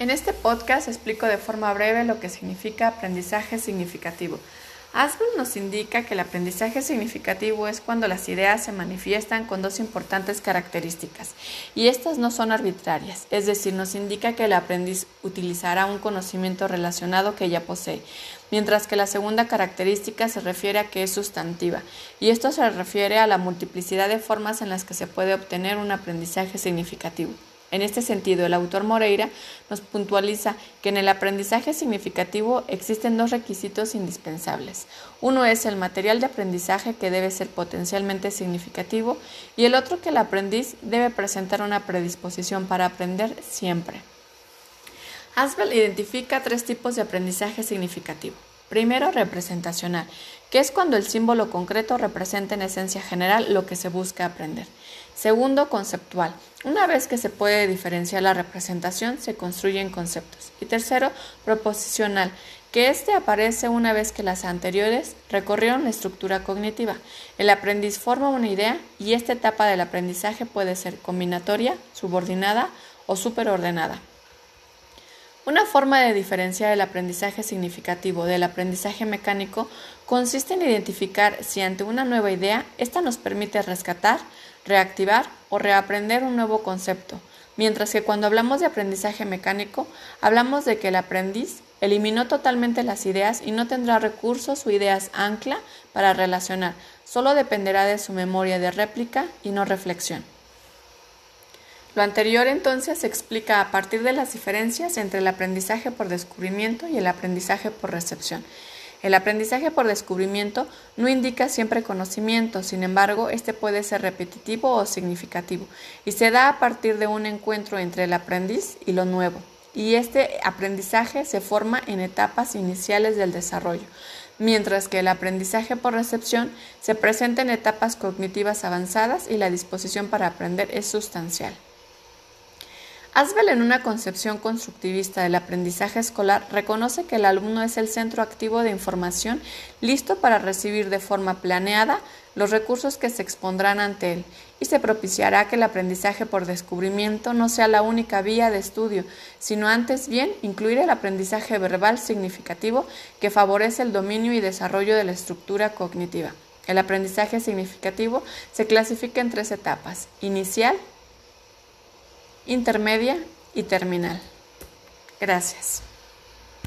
En este podcast explico de forma breve lo que significa aprendizaje significativo. Asbel nos indica que el aprendizaje significativo es cuando las ideas se manifiestan con dos importantes características, y estas no son arbitrarias, es decir, nos indica que el aprendiz utilizará un conocimiento relacionado que ya posee, mientras que la segunda característica se refiere a que es sustantiva, y esto se refiere a la multiplicidad de formas en las que se puede obtener un aprendizaje significativo. En este sentido, el autor Moreira nos puntualiza que en el aprendizaje significativo existen dos requisitos indispensables. Uno es el material de aprendizaje que debe ser potencialmente significativo y el otro que el aprendiz debe presentar una predisposición para aprender siempre. Asbel identifica tres tipos de aprendizaje significativo. Primero, representacional, que es cuando el símbolo concreto representa en esencia general lo que se busca aprender. Segundo, conceptual. Una vez que se puede diferenciar la representación, se construyen conceptos. Y tercero, proposicional, que éste aparece una vez que las anteriores recorrieron la estructura cognitiva. El aprendiz forma una idea y esta etapa del aprendizaje puede ser combinatoria, subordinada o superordenada. Una forma de diferenciar el aprendizaje significativo del aprendizaje mecánico consiste en identificar si ante una nueva idea, ésta nos permite rescatar, reactivar o reaprender un nuevo concepto, mientras que cuando hablamos de aprendizaje mecánico, hablamos de que el aprendiz eliminó totalmente las ideas y no tendrá recursos o ideas ancla para relacionar, solo dependerá de su memoria de réplica y no reflexión. Lo anterior entonces se explica a partir de las diferencias entre el aprendizaje por descubrimiento y el aprendizaje por recepción. El aprendizaje por descubrimiento no indica siempre conocimiento, sin embargo, este puede ser repetitivo o significativo y se da a partir de un encuentro entre el aprendiz y lo nuevo. Y este aprendizaje se forma en etapas iniciales del desarrollo, mientras que el aprendizaje por recepción se presenta en etapas cognitivas avanzadas y la disposición para aprender es sustancial. Asbel, en una concepción constructivista del aprendizaje escolar, reconoce que el alumno es el centro activo de información listo para recibir de forma planeada los recursos que se expondrán ante él y se propiciará que el aprendizaje por descubrimiento no sea la única vía de estudio, sino antes bien incluir el aprendizaje verbal significativo que favorece el dominio y desarrollo de la estructura cognitiva. El aprendizaje significativo se clasifica en tres etapas, inicial, intermedia y terminal. Gracias.